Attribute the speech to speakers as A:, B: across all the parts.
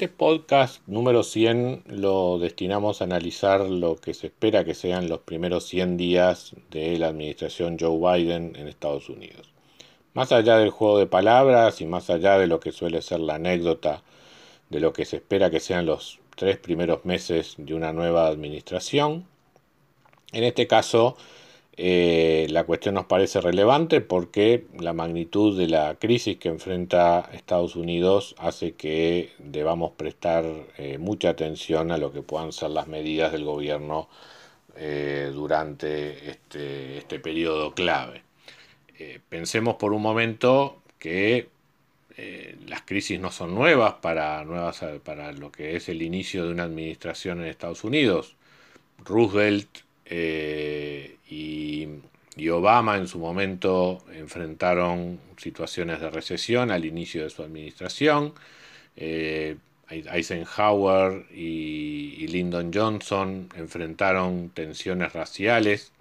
A: Este podcast número 100 lo destinamos a analizar lo que se espera que sean los primeros 100 días de la administración Joe Biden en Estados Unidos. Más allá del juego de palabras y más allá de lo que suele ser la anécdota de lo que se espera que sean los tres primeros meses de una nueva administración, en este caso eh, la cuestión nos parece relevante porque la magnitud de la crisis que enfrenta Estados Unidos hace que debamos prestar eh, mucha atención a lo que puedan ser las medidas del gobierno eh, durante este, este, periodo clave. pensemos por un momento que las crisis no son nuevas para, nuevas para lo que es el inicio de una administración en Estados Unidos. Roosevelt y, Obama en su momento enfrentaron situaciones de recesión al inicio de su administración. Eh, Eisenhower y, Lyndon Johnson enfrentaron tensiones raciales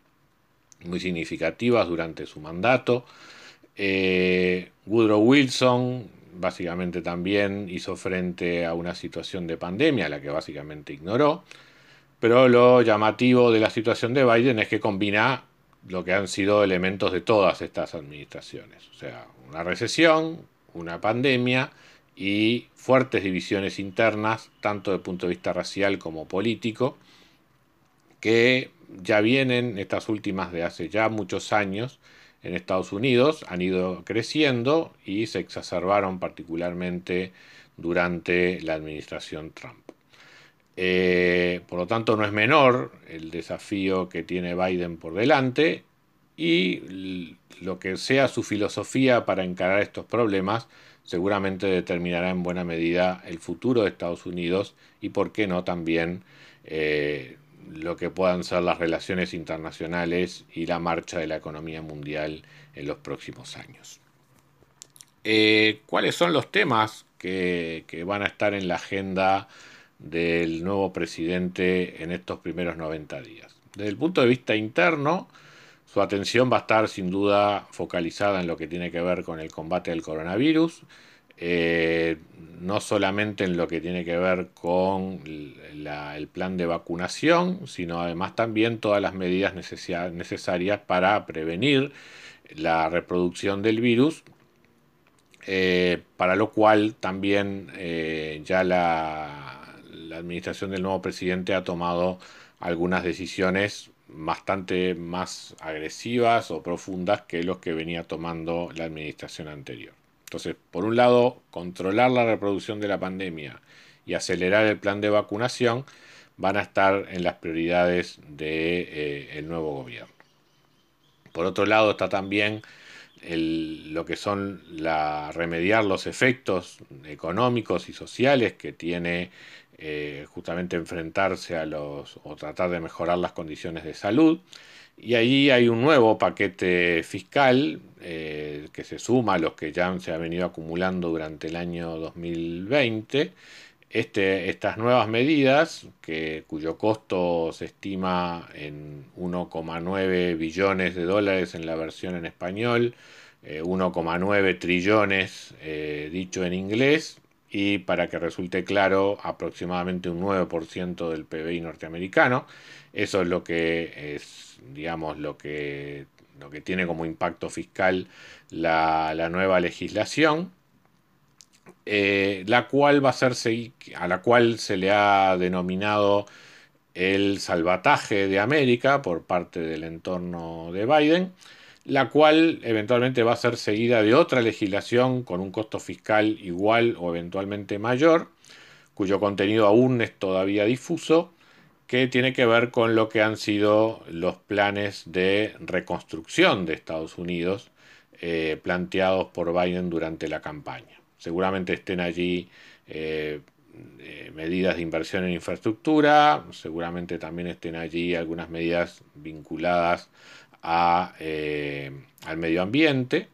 A: muy significativas durante su mandato. Eh, Woodrow Wilson básicamente también hizo frente a una situación de pandemia, la que básicamente ignoró. Pero lo llamativo de la situación de Biden es que combina lo que han sido elementos de todas estas administraciones. O sea, una recesión, una pandemia y fuertes divisiones internas, tanto desde el punto de vista racial como político, que ya vienen estas últimas de hace ya muchos años en Estados Unidos, han ido creciendo y se exacerbaron particularmente durante la administración Trump. Eh, por lo tanto, no es menor el desafío que tiene Biden por delante y lo que sea su filosofía para encarar estos problemas seguramente determinará en buena medida el futuro de Estados Unidos y, por qué no, también eh, lo que puedan ser las relaciones internacionales y la marcha de la economía mundial en los próximos años. Eh, ¿Cuáles son los temas que, que van a estar en la agenda? Del nuevo presidente en estos primeros 90 días. Desde el punto de vista interno, su atención va a estar sin duda focalizada en lo que tiene que ver con el combate del coronavirus, eh, no solamente en lo que tiene que ver con el plan de vacunación, sino además también todas las medidas necesarias para prevenir la reproducción del virus, eh, para lo cual también eh, ya la la administración del nuevo presidente ha tomado algunas decisiones bastante más agresivas o profundas que los que venía tomando la administración anterior. Entonces, por un lado, controlar la reproducción de la pandemia y acelerar el plan de vacunación van a estar en las prioridades del de, eh, nuevo gobierno. Por otro lado, está también lo que son la, remediar los efectos económicos y sociales que tiene eh, justamente enfrentarse a los o tratar de mejorar las condiciones de salud. Y ahí hay un nuevo paquete fiscal eh, que se suma a los que ya se ha venido acumulando durante el año 2020. Este, estas nuevas medidas, que, cuyo costo se estima en 1,9 billones de dólares en la versión en español, 1,9 eh, trillones dicho en inglés, y para que resulte claro, aproximadamente un 9% del PBI norteamericano. Eso es lo que es, digamos, lo que, lo que tiene como impacto fiscal la, nueva legislación. Eh, la cual va a ser a la cual se le ha denominado el salvataje de América por parte del entorno de Biden la cual eventualmente va a ser seguida de otra legislación con un costo fiscal igual o eventualmente mayor, cuyo contenido aún es todavía difuso, que tiene que ver con lo que han sido los planes de reconstrucción de Estados Unidos eh, planteados por Biden durante la campaña. seguramente estén allí eh, eh, medidas de inversión en infraestructura, seguramente también estén allí algunas medidas vinculadas a, al medio ambiente.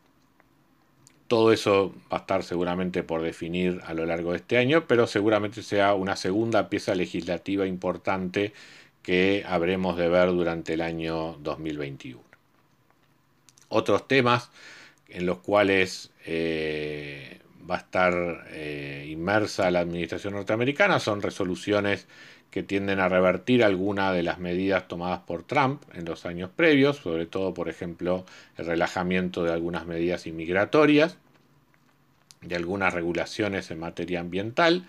A: Todo eso va a estar seguramente por definir a lo largo de este año, pero seguramente sea una segunda pieza legislativa importante que habremos de ver durante el año 2021. Otros temas en los cuales eh, va a estar eh, inmersa la administración norteamericana son resoluciones que tienden a revertir algunas de las medidas tomadas por Trump en los años previos, sobre todo, por ejemplo, el relajamiento de algunas medidas inmigratorias, de algunas regulaciones en materia ambiental,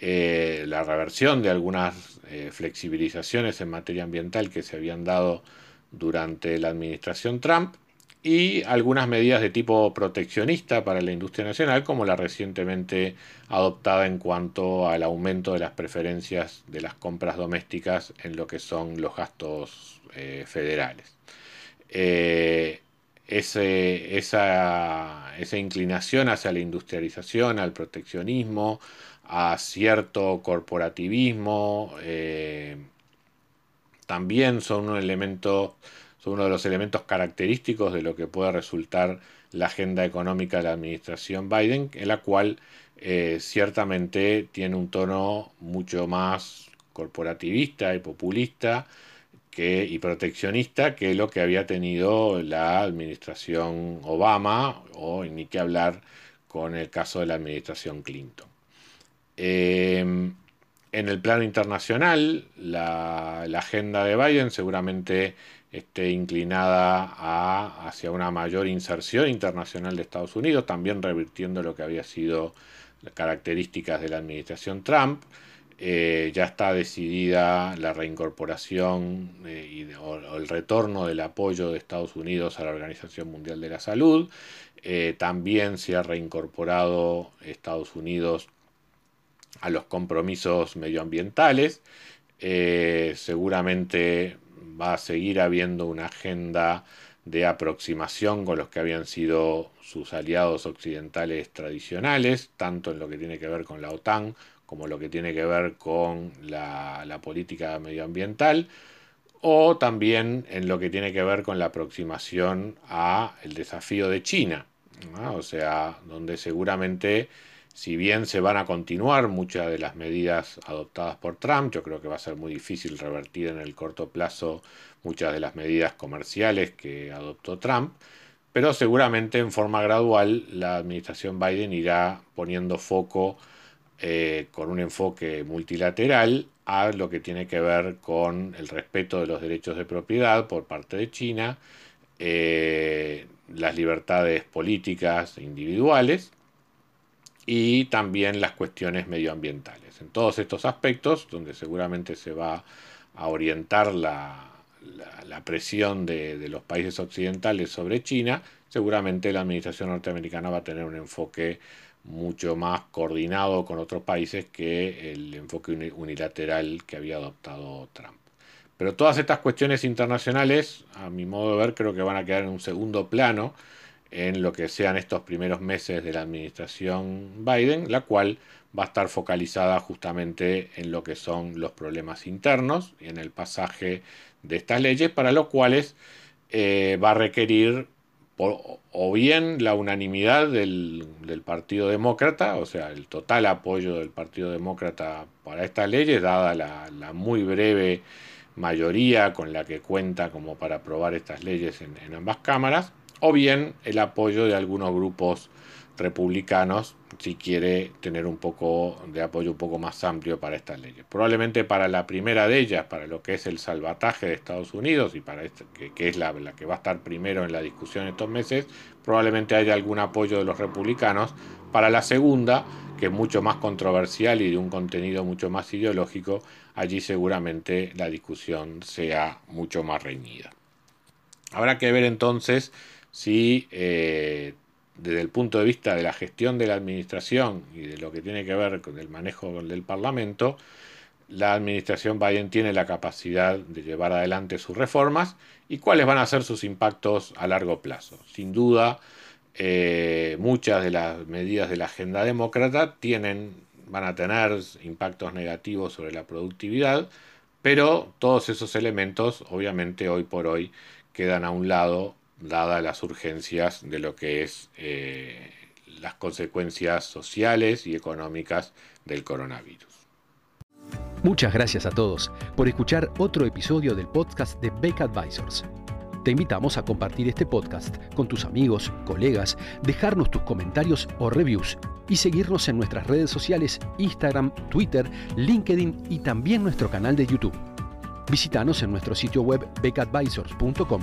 A: eh, la reversión de algunas eh, flexibilizaciones en materia ambiental que se habían dado durante la administración Trump y algunas medidas de tipo proteccionista para la industria nacional, como la recientemente adoptada en cuanto al aumento de las preferencias de las compras domésticas en lo que son los gastos eh, federales. esa, esa inclinación hacia la industrialización, al proteccionismo, a cierto corporativismo, eh, también son un elemento, son uno de los elementos característicos de lo que puede resultar la agenda económica de la administración Biden, en la cual eh, ciertamente tiene un tono mucho más corporativista y populista y proteccionista que lo que había tenido la administración Obama o ni que hablar con el caso de la administración Clinton. Em, en el plano internacional, la, agenda de Biden seguramente esté inclinada hacia una mayor inserción internacional de Estados Unidos, también revirtiendo lo que había sido las características de la administración Trump. Eh, ya está decidida la reincorporación eh, o, el retorno del apoyo de Estados Unidos a la Organización Mundial de la Salud. Eh, también se ha reincorporado Estados Unidos a los compromisos medioambientales. Seguramente va a seguir habiendo una agenda de aproximación con los que habían sido sus aliados occidentales tradicionales, tanto en lo que tiene que ver con la OTAN como lo que tiene que ver con la, política medioambiental, o también en lo que tiene que ver con la aproximación a el desafío de China, o sea, donde seguramente si bien se van a continuar muchas de las medidas adoptadas por Trump, yo creo que va a ser muy difícil revertir en el corto plazo muchas de las medidas comerciales que adoptó Trump, pero seguramente en forma gradual la administración Biden irá poniendo foco eh, con un enfoque multilateral a lo que tiene que ver con el respeto de los derechos de propiedad por parte de China, eh, las libertades políticas individuales, y también las cuestiones medioambientales. En todos estos aspectos, donde seguramente se va a orientar la, presión de, los países occidentales sobre China, seguramente la administración norteamericana va a tener un enfoque mucho más coordinado con otros países que el enfoque unilateral que había adoptado Trump. Pero todas estas cuestiones internacionales, a mi modo de ver, creo que van a quedar en un segundo plano en lo que sean estos primeros meses de la administración Biden, la cual va a estar focalizada justamente en lo que son los problemas internos y en el pasaje de estas leyes, para lo cuales eh, va a requerir o bien la unanimidad del, Partido Demócrata, o sea, el total apoyo del Partido Demócrata para estas leyes, dada la, muy breve mayoría con la que cuenta como para aprobar estas leyes en ambas cámaras, o bien el apoyo de algunos grupos republicanos si quiere tener un poco de apoyo un poco más amplio para estas leyes. Probablemente para la primera de ellas, para lo que es el salvataje de Estados Unidos y para este, que, es la, que va a estar primero en la discusión estos meses, probablemente haya algún apoyo de los republicanos. Para la segunda, que es mucho más controversial y de un contenido mucho más ideológico, allí seguramente la discusión sea mucho más reñida. Habrá que ver entonces si eh, desde el punto de vista de la gestión de la administración y de lo que tiene que ver con el manejo del Parlamento, la administración Biden tiene la capacidad de llevar adelante sus reformas y cuáles van a ser sus impactos a largo plazo. Sin duda, eh, muchas de las medidas de la agenda demócrata tienen, van a tener impactos negativos sobre la productividad, pero todos esos elementos, obviamente, hoy por hoy quedan a un lado, dadas las urgencias de lo que es eh, las consecuencias sociales y económicas del coronavirus.
B: Muchas gracias a todos por escuchar otro episodio del podcast de Beck Advisors. Te invitamos a compartir este podcast con tus amigos, colegas, dejarnos tus comentarios o reviews y seguirnos en nuestras redes sociales Instagram, Twitter, LinkedIn y también nuestro canal de YouTube. Visítanos en nuestro sitio web beckadvisors.com